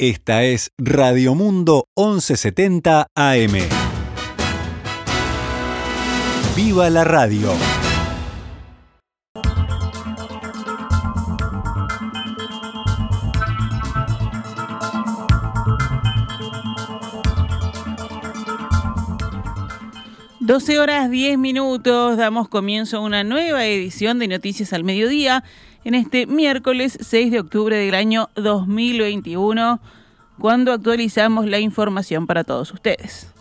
Esta es Radio Mundo 1170 AM. ¡Viva la radio! Doce horas 10 minutos, damos comienzo a una nueva edición de Noticias al Mediodía en este miércoles 6 de octubre del año 2021, cuando actualizamos la información para todos ustedes.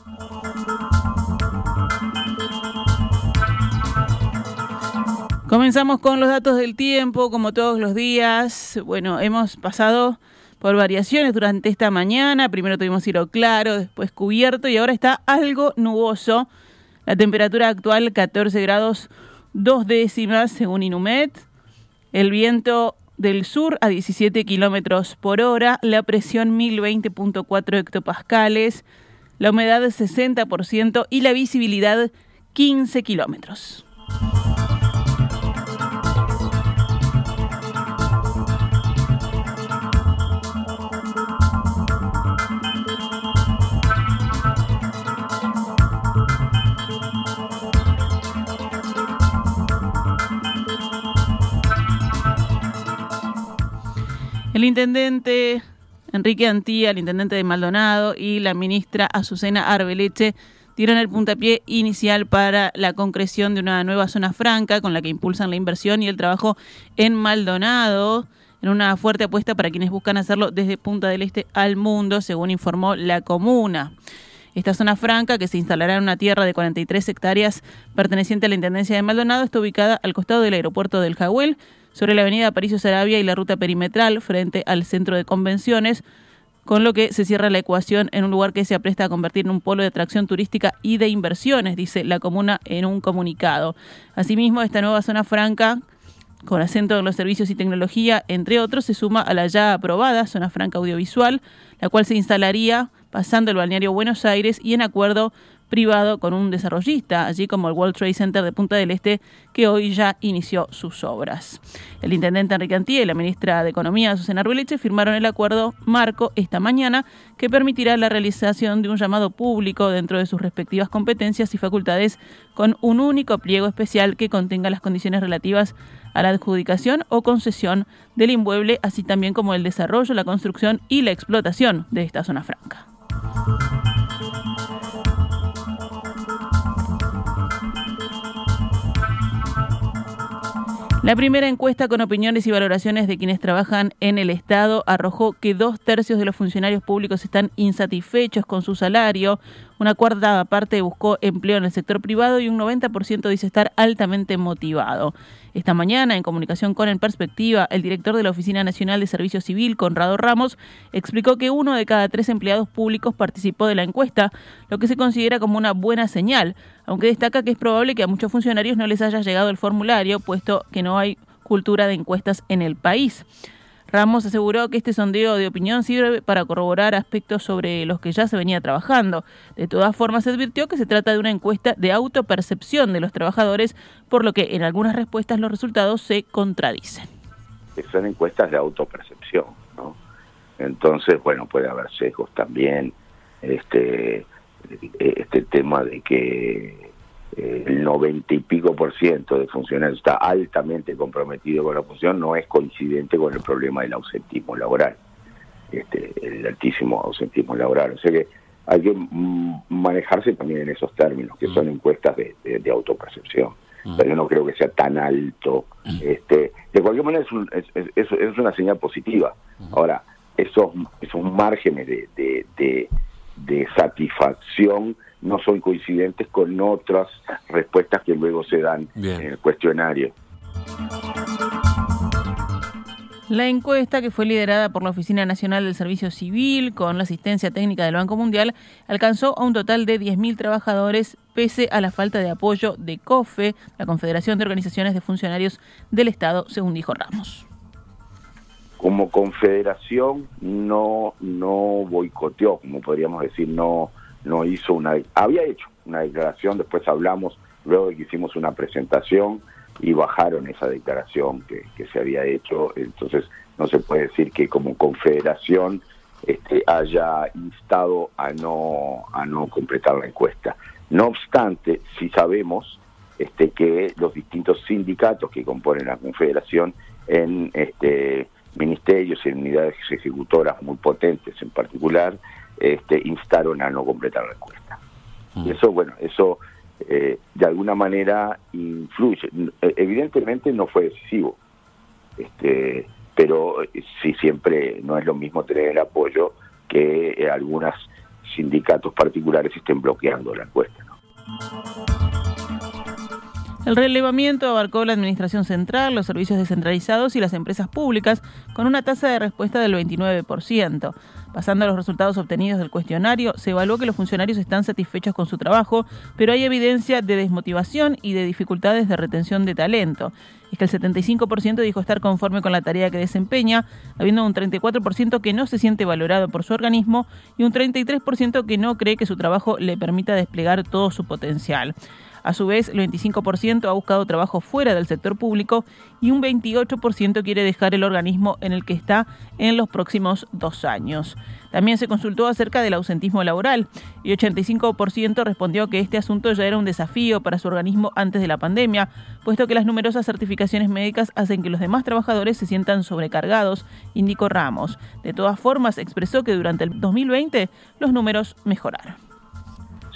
Comenzamos con los datos del tiempo, como todos los días. Bueno, hemos pasado por variaciones durante esta mañana. Primero tuvimos cielo claro, después cubierto y ahora está algo nuboso. La temperatura actual 14 grados dos décimas según Inumet. El viento del sur a 17 kilómetros por hora. La presión 1020.4 hectopascales. La humedad 60% y la visibilidad 15 kilómetros. El intendente Enrique Antía, el intendente de Maldonado y la ministra Azucena Arbeleche dieron el puntapié inicial para la concreción de una nueva zona franca con la que impulsan la inversión y el trabajo en Maldonado en una fuerte apuesta para quienes buscan hacerlo desde Punta del Este al mundo, según informó la comuna. Esta zona franca, que se instalará en una tierra de 43 hectáreas perteneciente a la Intendencia de Maldonado, está ubicada al costado del aeropuerto del Jahuel, sobre la avenida Aparicio Sarabia y la ruta perimetral frente al centro de convenciones, con lo que se cierra la ecuación en un lugar que se apresta a convertir en un polo de atracción turística y de inversiones, dice la comuna en un comunicado. Asimismo, esta nueva zona franca con acento en los servicios y tecnología, entre otros, se suma a la ya aprobada Zona Franca Audiovisual, la cual se instalaría pasando el balneario Buenos Aires y en acuerdo privado con un desarrollista, allí como el World Trade Center de Punta del Este, que hoy ya inició sus obras. El intendente Enrique Antía y la ministra de Economía, Susana Arbeleche, firmaron el acuerdo marco esta mañana que permitirá la realización de un llamado público dentro de sus respectivas competencias y facultades con un único pliego especial que contenga las condiciones relativas a la adjudicación o concesión del inmueble, así también como el desarrollo, la construcción y la explotación de esta zona franca. La primera encuesta con opiniones y valoraciones de quienes trabajan en el Estado arrojó que dos tercios de los funcionarios públicos están insatisfechos con su salario, una cuarta parte buscó empleo en el sector privado y un 90% dice estar altamente motivado. Esta mañana, en comunicación con En Perspectiva, el director de la Oficina Nacional de Servicio Civil, Conrado Ramos, explicó que uno de cada tres empleados públicos participó de la encuesta, lo que se considera como una buena señal, aunque destaca que es probable que a muchos funcionarios no les haya llegado el formulario, puesto que no hay cultura de encuestas en el país. Ramos aseguró que este sondeo de opinión sirve para corroborar aspectos sobre los que ya se venía trabajando. De todas formas, se advirtió que se trata de una encuesta de autopercepción de los trabajadores, por lo que en algunas respuestas los resultados se contradicen. Son encuestas de autopercepción, ¿no? Entonces, bueno, puede haber sesgos también. Este, este tema de que el noventa y pico por ciento de funcionarios está altamente comprometido con la función, no es coincidente con el problema del ausentismo laboral, este, el altísimo ausentismo laboral. O sea que hay que mm, manejarse también en esos términos, que son mm. encuestas de, autopercepción. Mm. Pero yo no creo que sea tan alto. Este, de cualquier manera es, es, es, una señal positiva. Ahora, esos, esos márgenes de, de, de satisfacción no son coincidentes con otras respuestas que luego se dan en el cuestionario. La encuesta, que fue liderada por la Oficina Nacional del Servicio Civil con la asistencia técnica del Banco Mundial, alcanzó a un total de 10.000 trabajadores pese a la falta de apoyo de COFE, la Confederación de Organizaciones de Funcionarios del Estado, según dijo Ramos. Como confederación no, no boicoteó, como podríamos decir, no, no hizo una, había hecho una declaración, después hablamos, luego de que hicimos una presentación y bajaron esa declaración que, se había hecho, entonces no se puede decir que como confederación este, haya instado a no, a no completar la encuesta. No obstante, sí sabemos este, que los distintos sindicatos que componen la Confederación en este, ministerios y unidades ejecutoras muy potentes en particular, este, instaron a no completar la encuesta. Y mm. eso, bueno, eso eh, de alguna manera influye. Evidentemente no fue decisivo, este, pero sí siempre no es lo mismo tener el apoyo que eh, algunos sindicatos particulares estén bloqueando la encuesta. El relevamiento abarcó la Administración Central, los servicios descentralizados y las empresas públicas, con una tasa de respuesta del 29%. Pasando a los resultados obtenidos del cuestionario, se evaluó que los funcionarios están satisfechos con su trabajo, pero hay evidencia de desmotivación y de dificultades de retención de talento. Es que el 75% dijo estar conforme con la tarea que desempeña, habiendo un 34% que no se siente valorado por su organismo y un 33% que no cree que su trabajo le permita desplegar todo su potencial. A su vez, el 25% ha buscado trabajo fuera del sector público y un 28% quiere dejar el organismo en el que está en los próximos dos años. También se consultó acerca del ausentismo laboral y 85% respondió que este asunto ya era un desafío para su organismo antes de la pandemia, puesto que las numerosas certificaciones médicas hacen que los demás trabajadores se sientan sobrecargados, indicó Ramos. De todas formas, expresó que durante el 2020 los números mejoraron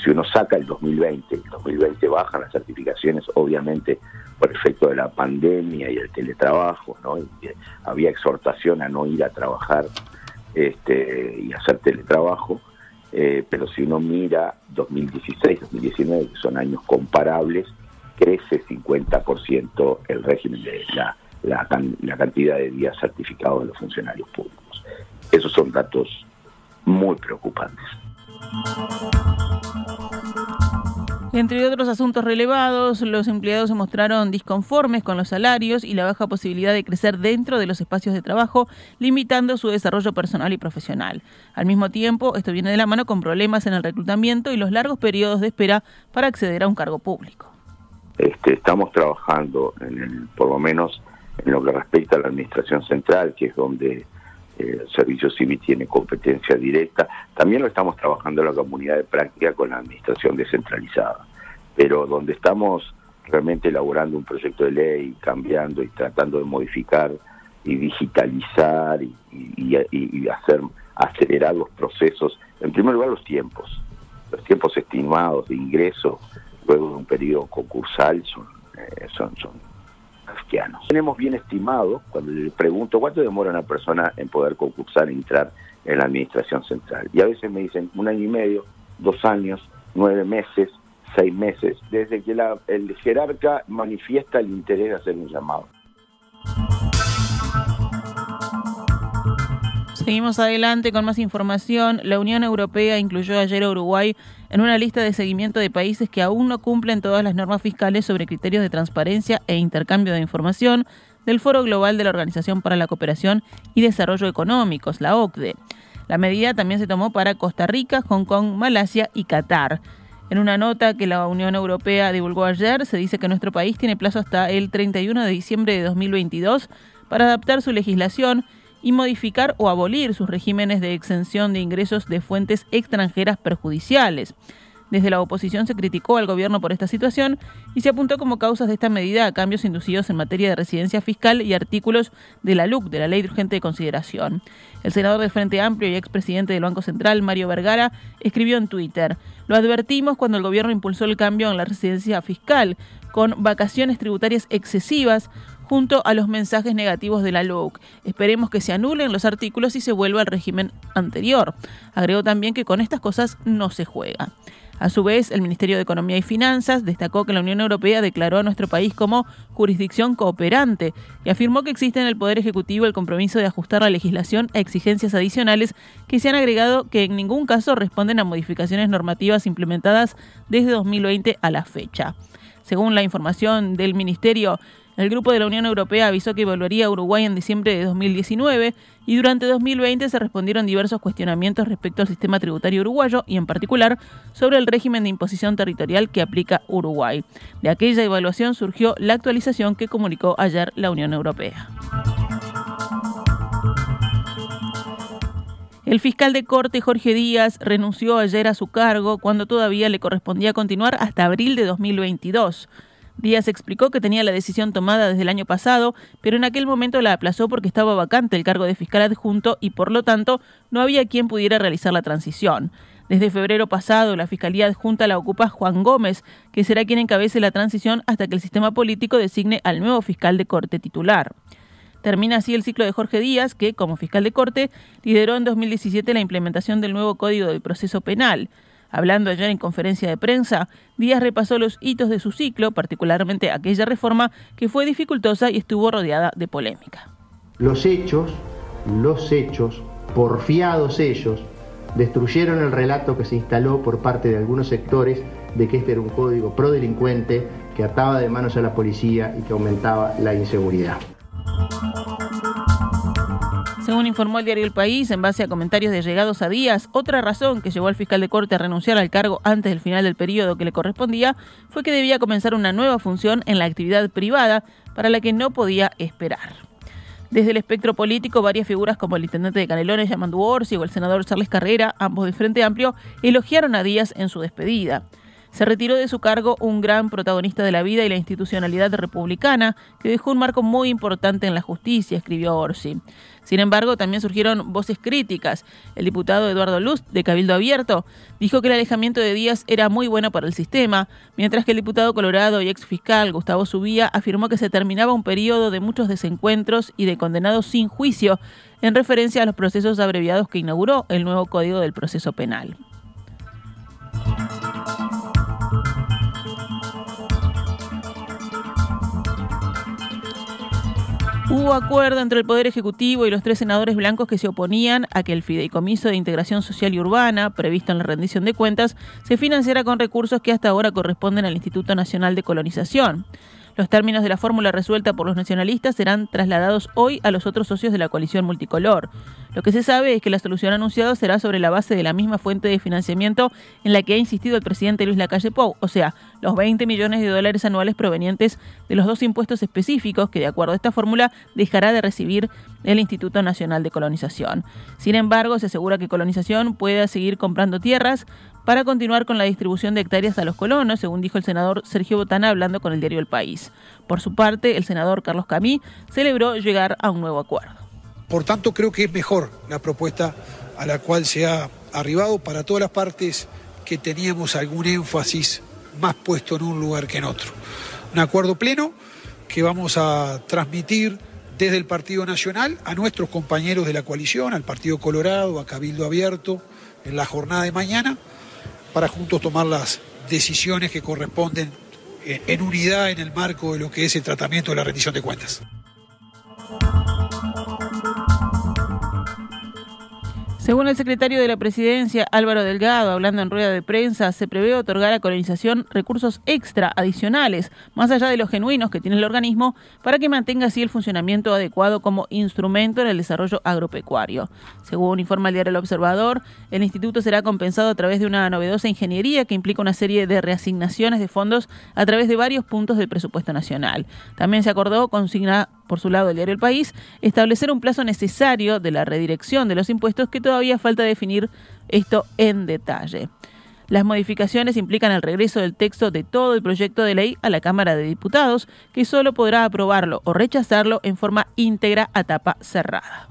si uno saca el 2020, el 2020 bajan las certificaciones, obviamente por efecto de la pandemia y el teletrabajo, ¿no? había exhortación a no ir a trabajar este, y hacer teletrabajo, eh, pero si uno mira 2016, 2019, que son años comparables, crece 50% el régimen de la, cantidad de días certificados de los funcionarios públicos. Esos son datos muy preocupantes. Entre otros asuntos relevados, los empleados se mostraron disconformes con los salarios y la baja posibilidad de crecer dentro de los espacios de trabajo, limitando su desarrollo personal y profesional. Al mismo tiempo, esto viene de la mano con problemas en el reclutamiento y los largos periodos de espera para acceder a un cargo público. Este, estamos trabajando, en por lo menos en lo que respecta a la Administración Central, que es donde el Servicio Civil tiene competencia directa. También lo estamos trabajando en la comunidad de práctica con la administración descentralizada, pero donde estamos realmente elaborando un proyecto de ley, cambiando y tratando de modificar y digitalizar y, hacer acelerar los procesos. En primer lugar, los tiempos. Los tiempos estimados de ingreso luego de un periodo concursal son, eh, son, son tenemos bien estimado, cuando le pregunto cuánto demora una persona en poder concursar e entrar en la administración central. Y a veces me dicen un año y medio, dos años, nueve meses, seis meses, desde que el jerarca manifiesta el interés de hacer un llamado. Seguimos adelante con más información. La Unión Europea incluyó ayer a Uruguay en una lista de seguimiento de países que aún no cumplen todas las normas fiscales sobre criterios de transparencia e intercambio de información del Foro Global de la Organización para la Cooperación y Desarrollo Económicos, la OCDE. La medida también se tomó para Costa Rica, Hong Kong, Malasia y Qatar. En una nota que la Unión Europea divulgó ayer, se dice que nuestro país tiene plazo hasta el 31 de diciembre de 2022 para adaptar su legislación y modificar o abolir sus regímenes de exención de ingresos de fuentes extranjeras perjudiciales. Desde la oposición se criticó al gobierno por esta situación y se apuntó como causas de esta medida a cambios inducidos en materia de residencia fiscal y artículos de la LUC, de la Ley de Urgente de Consideración. El senador del Frente Amplio y expresidente del Banco Central, Mario Vergara, escribió en Twitter, lo advertimos cuando el gobierno impulsó el cambio en la residencia fiscal, con vacaciones tributarias excesivas, junto a los mensajes negativos de la LUC. Esperemos que se anulen los artículos y se vuelva al régimen anterior. Agregó también que con estas cosas no se juega. A su vez, el Ministerio de Economía y Finanzas destacó que la Unión Europea declaró a nuestro país como jurisdicción cooperante y afirmó que existe en el Poder Ejecutivo el compromiso de ajustar la legislación a exigencias adicionales que se han agregado que en ningún caso responden a modificaciones normativas implementadas desde 2020 a la fecha. Según la información del Ministerio, el grupo de la Unión Europea avisó que volvería a Uruguay en diciembre de 2019 y durante 2020 se respondieron diversos cuestionamientos respecto al sistema tributario uruguayo y en particular sobre el régimen de imposición territorial que aplica Uruguay. De aquella evaluación surgió la actualización que comunicó ayer la Unión Europea. El fiscal de corte Jorge Díaz renunció ayer a su cargo cuando todavía le correspondía continuar hasta abril de 2022. Díaz explicó que tenía la decisión tomada desde el año pasado, pero en aquel momento la aplazó porque estaba vacante el cargo de fiscal adjunto y por lo tanto no había quien pudiera realizar la transición. Desde febrero pasado, la Fiscalía Adjunta la ocupa Juan Gómez, que será quien encabece la transición hasta que el sistema político designe al nuevo fiscal de corte titular. Termina así el ciclo de Jorge Díaz, que, como fiscal de corte, lideró en 2017 la implementación del nuevo Código del Proceso Penal. Hablando ayer en conferencia de prensa, Díaz repasó los hitos de su ciclo, particularmente aquella reforma que fue dificultosa y estuvo rodeada de polémica. Los hechos, los hechos, porfiados ellos, destruyeron el relato que se instaló por parte de algunos sectores de que este era un código prodelincuente que ataba de manos a la policía y que aumentaba la inseguridad. Según informó el diario El País, en base a comentarios de llegados a días, otra razón que llevó al fiscal de corte a renunciar al cargo antes del final del periodo que le correspondía fue que debía comenzar una nueva función en la actividad privada para la que no podía esperar. Desde el espectro político, varias figuras como el intendente de Canelones, Yamandu Orsi, o el senador Charles Carrera, ambos de Frente Amplio, elogiaron a Díaz en su despedida se retiró de su cargo un gran protagonista de la vida y la institucionalidad republicana, que dejó un marco muy importante en la justicia, escribió Orsi. Sin embargo, también surgieron voces críticas. El diputado Eduardo Luz, de Cabildo Abierto, dijo que el alejamiento de Díaz era muy bueno para el sistema, mientras que el diputado colorado y ex fiscal Gustavo Subía afirmó que se terminaba un periodo de muchos desencuentros y de condenados sin juicio, en referencia a los procesos abreviados que inauguró el nuevo Código del Proceso Penal. Hubo acuerdo entre el Poder Ejecutivo y los tres senadores blancos que se oponían a que el Fideicomiso de Integración Social y Urbana, previsto en la rendición de cuentas, se financiara con recursos que hasta ahora corresponden al Instituto Nacional de Colonización. Los términos de la fórmula resuelta por los nacionalistas serán trasladados hoy a los otros socios de la coalición multicolor. Lo que se sabe es que la solución anunciada será sobre la base de la misma fuente de financiamiento en la que ha insistido el presidente Luis Lacalle Pou, o sea, los 20 millones de dólares anuales provenientes de los dos impuestos específicos que, de acuerdo a esta fórmula, dejará de recibir el Instituto Nacional de Colonización. Sin embargo, se asegura que Colonización pueda seguir comprando tierras para continuar con la distribución de hectáreas a los colonos, según dijo el senador Sergio Botana hablando con el diario El País. Por su parte, el senador Carlos Camí celebró llegar a un nuevo acuerdo. Por tanto, creo que es mejor la propuesta a la cual se ha arribado para todas las partes que teníamos algún énfasis más puesto en un lugar que en otro. Un acuerdo pleno que vamos a transmitir desde el Partido Nacional a nuestros compañeros de la coalición, al Partido Colorado, a Cabildo Abierto, en la jornada de mañana, para juntos tomar las decisiones que corresponden en unidad en el marco de lo que es el tratamiento de la rendición de cuentas. Según el secretario de la Presidencia, Álvaro Delgado, hablando en rueda de prensa, se prevé otorgar a colonización recursos extra adicionales, más allá de los genuinos que tiene el organismo, para que mantenga así el funcionamiento adecuado como instrumento en el desarrollo agropecuario. Según informa el diario El Observador, el instituto será compensado a través de una novedosa ingeniería que implica una serie de reasignaciones de fondos a través de varios puntos del presupuesto nacional. También se acordó consignar por su lado el diario El País, establecer un plazo necesario de la redirección de los impuestos que todavía falta definir esto en detalle. Las modificaciones implican el regreso del texto de todo el proyecto de ley a la Cámara de Diputados, que solo podrá aprobarlo o rechazarlo en forma íntegra a tapa cerrada.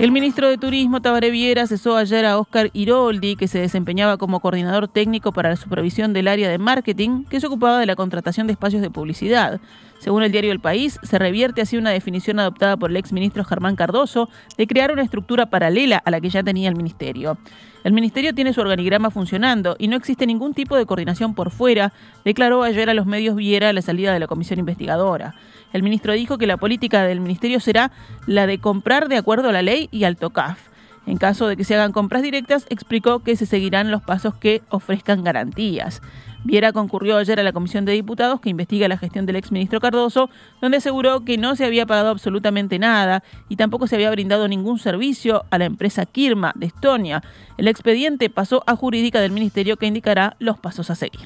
El ministro de Turismo, Tabaré Viera, cesó ayer a Oscar Iroldi, que se desempeñaba como coordinador técnico para la supervisión del área de marketing, que se ocupaba de la contratación de espacios de publicidad. Según el diario El País, se revierte así una definición adoptada por el exministro Germán Cardoso de crear una estructura paralela a la que ya tenía el ministerio. El ministerio tiene su organigrama funcionando y no existe ningún tipo de coordinación por fuera, declaró ayer a los medios Viera la salida de la comisión investigadora. El ministro dijo que la política del ministerio será la de comprar de acuerdo a la ley y al TOCAF. En caso de que se hagan compras directas, explicó que se seguirán los pasos que ofrezcan garantías. Viera concurrió ayer a la Comisión de Diputados que investiga la gestión del exministro Cardoso, donde aseguró que no se había pagado absolutamente nada y tampoco se había brindado ningún servicio a la empresa Kirma de Estonia. El expediente pasó a jurídica del Ministerio que indicará los pasos a seguir.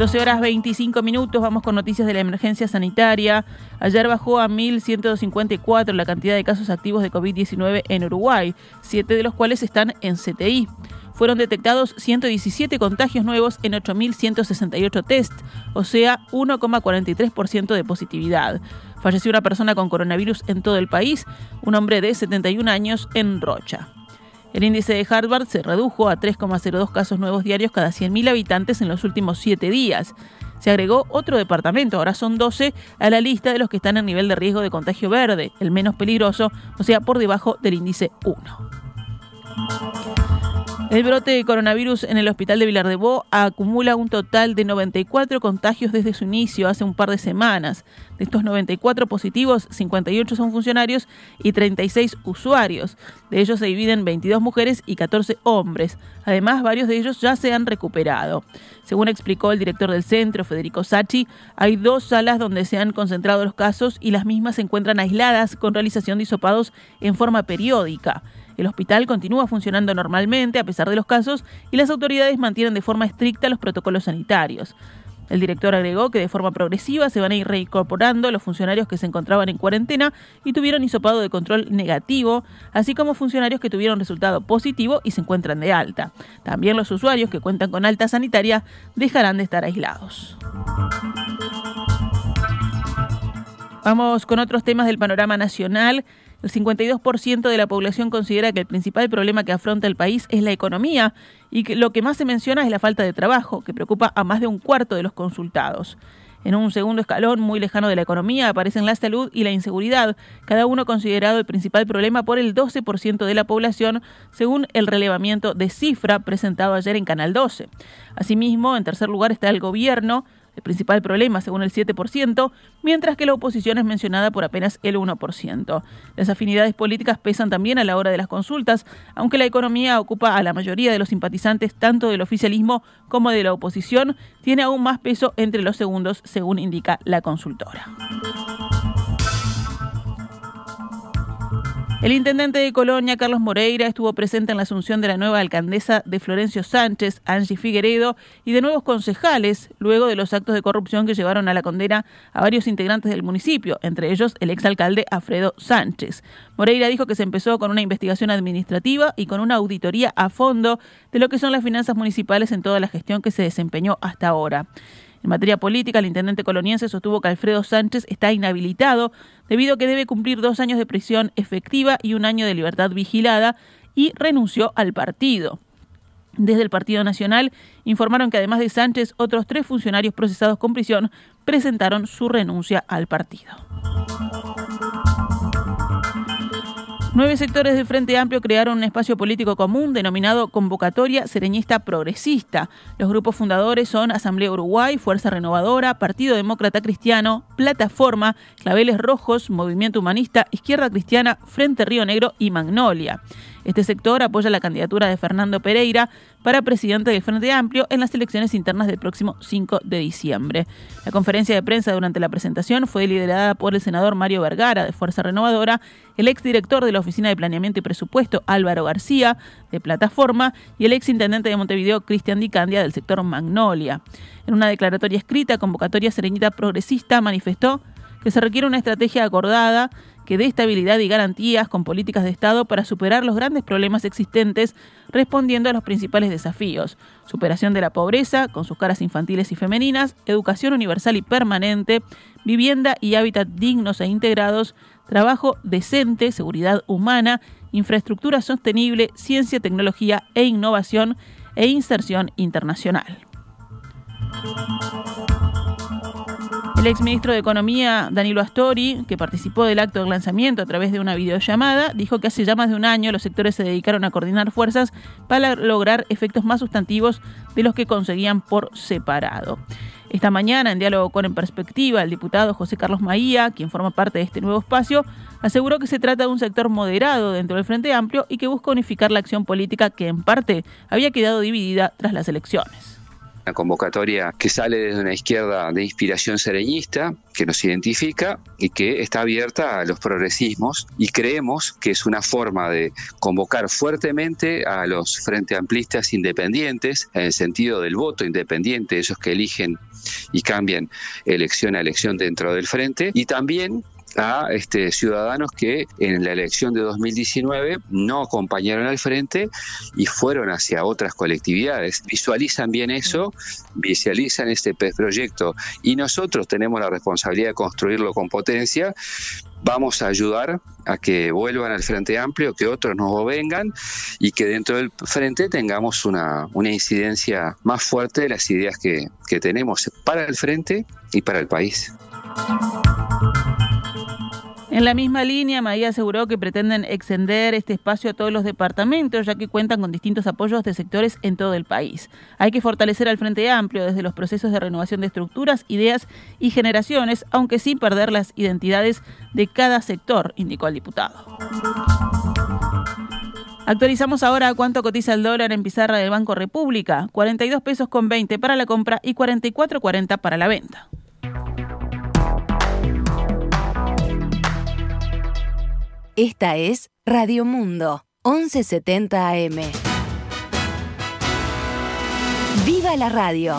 12 horas 25 minutos, vamos con noticias de la emergencia sanitaria. Ayer bajó a 1.154 la cantidad de casos activos de COVID-19 en Uruguay, siete de los cuales están en CTI. Fueron detectados 117 contagios nuevos en 8.168 test, o sea, 1,43% de positividad. Falleció una persona con coronavirus en todo el país, un hombre de 71 años en Rocha. El índice de Harvard se redujo a 3,02 casos nuevos diarios cada 100.000 habitantes en los últimos siete días. Se agregó otro departamento, ahora son 12, a la lista de los que están en nivel de riesgo de contagio verde, el menos peligroso, o sea, por debajo del índice 1. El brote de coronavirus en el hospital de Vilar de Bo acumula un total de 94 contagios desde su inicio hace un par de semanas. De estos 94 positivos, 58 son funcionarios y 36 usuarios. De ellos se dividen 22 mujeres y 14 hombres. Además, varios de ellos ya se han recuperado. Según explicó el director del centro, Federico Sachi, hay dos salas donde se han concentrado los casos y las mismas se encuentran aisladas con realización de hisopados en forma periódica. El hospital continúa funcionando normalmente a pesar de los casos y las autoridades mantienen de forma estricta los protocolos sanitarios. El director agregó que de forma progresiva se van a ir reincorporando los funcionarios que se encontraban en cuarentena y tuvieron hisopado de control negativo, así como funcionarios que tuvieron resultado positivo y se encuentran de alta. También los usuarios que cuentan con alta sanitaria dejarán de estar aislados. Vamos con otros temas del panorama nacional. El 52% de la población considera que el principal problema que afronta el país es la economía y que lo que más se menciona es la falta de trabajo, que preocupa a más de un cuarto de los consultados. En un segundo escalón muy lejano de la economía aparecen la salud y la inseguridad, cada uno considerado el principal problema por el 12% de la población, según el relevamiento de cifra presentado ayer en Canal 12. Asimismo, en tercer lugar está el gobierno, el principal problema, según el 7%, mientras que la oposición es mencionada por apenas el 1%. Las afinidades políticas pesan también a la hora de las consultas, aunque la economía ocupa a la mayoría de los simpatizantes tanto del oficialismo como de la oposición, tiene aún más peso entre los segundos, según indica la consultora. El intendente de Colonia, Carlos Moreira, estuvo presente en la asunción de la nueva alcaldesa de Florencio Sánchez, Angie Figueredo, y de nuevos concejales, luego de los actos de corrupción que llevaron a la condena a varios integrantes del municipio, entre ellos el exalcalde Alfredo Sánchez. Moreira dijo que se empezó con una investigación administrativa y con una auditoría a fondo de lo que son las finanzas municipales en toda la gestión que se desempeñó hasta ahora. En materia política, el intendente coloniense sostuvo que Alfredo Sánchez está inhabilitado debido a que debe cumplir dos años de prisión efectiva y un año de libertad vigilada y renunció al partido. Desde el Partido Nacional informaron que además de Sánchez, otros tres funcionarios procesados con prisión presentaron su renuncia al partido. Nueve sectores del Frente Amplio crearon un espacio político común denominado Convocatoria Sereñista Progresista. Los grupos fundadores son Asamblea Uruguay, Fuerza Renovadora, Partido Demócrata Cristiano, Plataforma, Claveles Rojos, Movimiento Humanista, Izquierda Cristiana, Frente Río Negro y Magnolia. Este sector apoya la candidatura de Fernando Pereira para presidente del Frente Amplio en las elecciones internas del próximo 5 de diciembre. La conferencia de prensa durante la presentación fue liderada por el senador Mario Vergara de Fuerza Renovadora, el exdirector de la Oficina de Planeamiento y Presupuesto Álvaro García de Plataforma y el exintendente de Montevideo Cristian Di Candia del sector Magnolia. En una declaratoria escrita, Convocatoria Serenita Progresista manifestó que se requiere una estrategia acordada que dé estabilidad y garantías con políticas de Estado para superar los grandes problemas existentes respondiendo a los principales desafíos. Superación de la pobreza, con sus caras infantiles y femeninas, educación universal y permanente, vivienda y hábitat dignos e integrados, trabajo decente, seguridad humana, infraestructura sostenible, ciencia, tecnología e innovación e inserción internacional. El exministro de Economía, Danilo Astori, que participó del acto de lanzamiento a través de una videollamada, dijo que hace ya más de un año los sectores se dedicaron a coordinar fuerzas para lograr efectos más sustantivos de los que conseguían por separado. Esta mañana, en diálogo con En Perspectiva, el diputado José Carlos Maía, quien forma parte de este nuevo espacio, aseguró que se trata de un sector moderado dentro del Frente Amplio y que busca unificar la acción política que en parte había quedado dividida tras las elecciones. Una convocatoria que sale desde una izquierda de inspiración sereñista, que nos identifica y que está abierta a los progresismos y creemos que es una forma de convocar fuertemente a los frente amplistas independientes en el sentido del voto independiente, esos que eligen y cambian elección a elección dentro del frente y también a este, ciudadanos que en la elección de 2019 no acompañaron al frente y fueron hacia otras colectividades. Visualizan bien eso, visualizan este proyecto y nosotros tenemos la responsabilidad de construirlo con potencia. Vamos a ayudar a que vuelvan al Frente Amplio, que otros no vengan y que dentro del Frente tengamos una, una incidencia más fuerte de las ideas que, que tenemos para el Frente y para el país. En la misma línea, Maía aseguró que pretenden extender este espacio a todos los departamentos, ya que cuentan con distintos apoyos de sectores en todo el país. Hay que fortalecer al Frente Amplio desde los procesos de renovación de estructuras, ideas y generaciones, aunque sin perder las identidades de cada sector, indicó el diputado. Actualizamos ahora cuánto cotiza el dólar en pizarra del Banco República, 42 pesos con 20 para la compra y 44,40 para la venta. Esta es Radio Mundo, 1170 AM. ¡Viva la radio!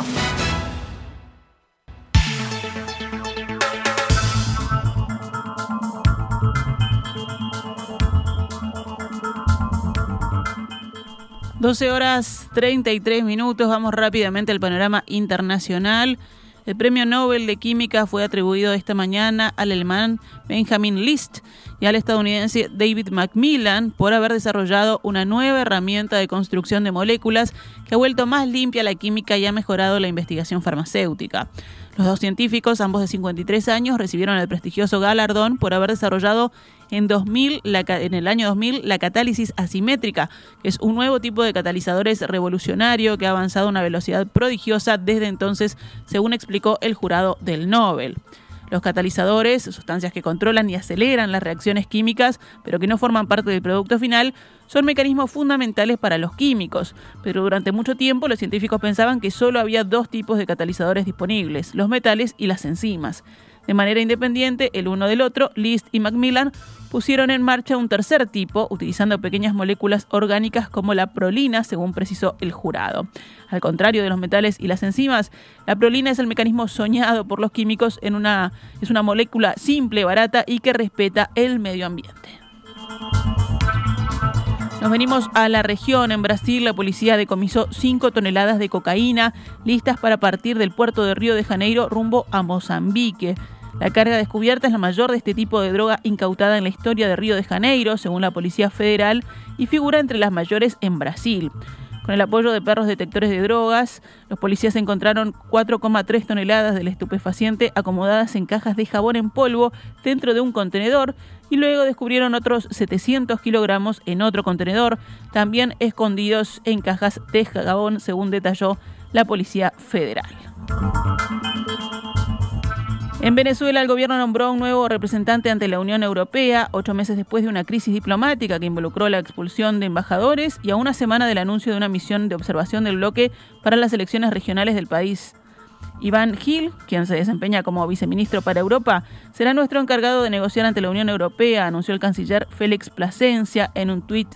Doce horas 33 minutos, vamos rápidamente al panorama internacional. El premio Nobel de Química fue atribuido esta mañana al alemán Benjamin List y al estadounidense David Macmillan por haber desarrollado una nueva herramienta de construcción de moléculas que ha vuelto más limpia la química y ha mejorado la investigación farmacéutica. Los dos científicos, ambos de 53 años, recibieron el prestigioso galardón por haber desarrollado en, 2000, en el año 2000 la catálisis asimétrica, que es un nuevo tipo de catalizadores revolucionario que ha avanzado a una velocidad prodigiosa desde entonces, según explicó el jurado del Nobel. Los catalizadores, sustancias que controlan y aceleran las reacciones químicas, pero que no forman parte del producto final, son mecanismos fundamentales para los químicos. Pero durante mucho tiempo los científicos pensaban que solo había dos tipos de catalizadores disponibles, los metales y las enzimas. De manera independiente, el uno del otro, List y Macmillan pusieron en marcha un tercer tipo, utilizando pequeñas moléculas orgánicas como la prolina, según precisó el jurado. Al contrario de los metales y las enzimas, la prolina es el mecanismo soñado por los químicos en una, es una molécula simple, barata y que respeta el medio ambiente. Nos venimos a la región. En Brasil, la policía decomisó 5 toneladas de cocaína listas para partir del puerto de Río de Janeiro rumbo a Mozambique. La carga descubierta es la mayor de este tipo de droga incautada en la historia de Río de Janeiro, según la Policía Federal, y figura entre las mayores en Brasil. Con el apoyo de perros detectores de drogas, los policías encontraron 4,3 toneladas del estupefaciente acomodadas en cajas de jabón en polvo dentro de un contenedor y luego descubrieron otros 700 kilogramos en otro contenedor, también escondidos en cajas de jabón, según detalló la Policía Federal. En Venezuela, el gobierno nombró un nuevo representante ante la Unión Europea, ocho meses después de una crisis diplomática que involucró la expulsión de embajadores y a una semana del anuncio de una misión de observación del bloque para las elecciones regionales del país. Iván Gil, quien se desempeña como viceministro para Europa, será nuestro encargado de negociar ante la Unión Europea, anunció el canciller Félix Plasencia en un tuit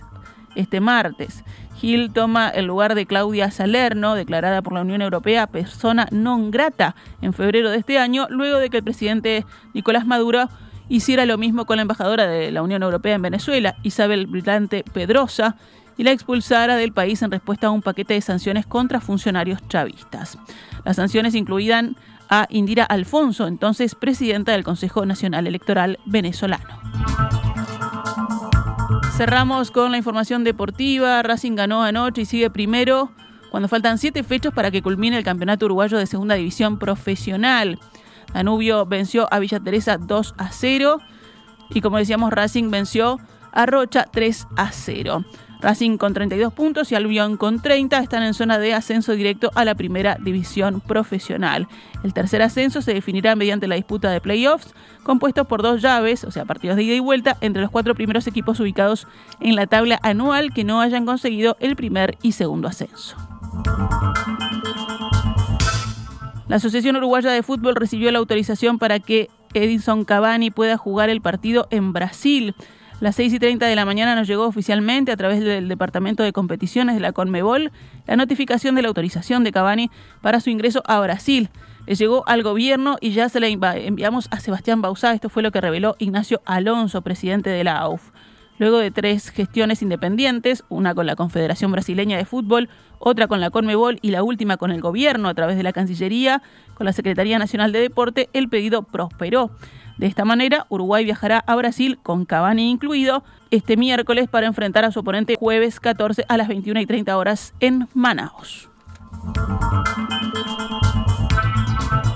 este martes. Gil toma el lugar de Claudia Salerno, declarada por la Unión Europea persona non grata en febrero de este año, luego de que el presidente Nicolás Maduro hiciera lo mismo con la embajadora de la Unión Europea en Venezuela, Isabel Brillante Pedrosa, y la expulsara del país en respuesta a un paquete de sanciones contra funcionarios chavistas. Las sanciones incluían a Indira Alfonso, entonces presidenta del Consejo Nacional Electoral venezolano. Cerramos con la información deportiva. Racing ganó anoche y sigue primero cuando faltan siete fechas para que culmine el campeonato uruguayo de segunda división profesional. Danubio venció a Villa Teresa 2 a 0. Y como decíamos, Racing venció a Rocha 3 a 0. Racing con 32 puntos y Albion con 30 están en zona de ascenso directo a la primera división profesional. El tercer ascenso se definirá mediante la disputa de playoffs, compuestos por dos llaves, o sea, partidos de ida y vuelta, entre los cuatro primeros equipos ubicados en la tabla anual que no hayan conseguido el primer y segundo ascenso. La Asociación Uruguaya de Fútbol recibió la autorización para que Edison Cavani pueda jugar el partido en Brasil. Las 6 y 30 de la mañana nos llegó oficialmente a través del Departamento de Competiciones de la Conmebol la notificación de la autorización de Cavani para su ingreso a Brasil. Le llegó al gobierno y ya se la enviamos a Sebastián Bausá. Esto fue lo que reveló Ignacio Alonso, presidente de la AUF. Luego de tres gestiones independientes, una con la Confederación Brasileña de Fútbol, otra con la Conmebol y la última con el gobierno a través de la Cancillería, con la Secretaría Nacional de Deporte, el pedido prosperó. De esta manera, Uruguay viajará a Brasil, con Cavani incluido, este miércoles para enfrentar a su oponente jueves 14 a las 21 y 30 horas en Manaus.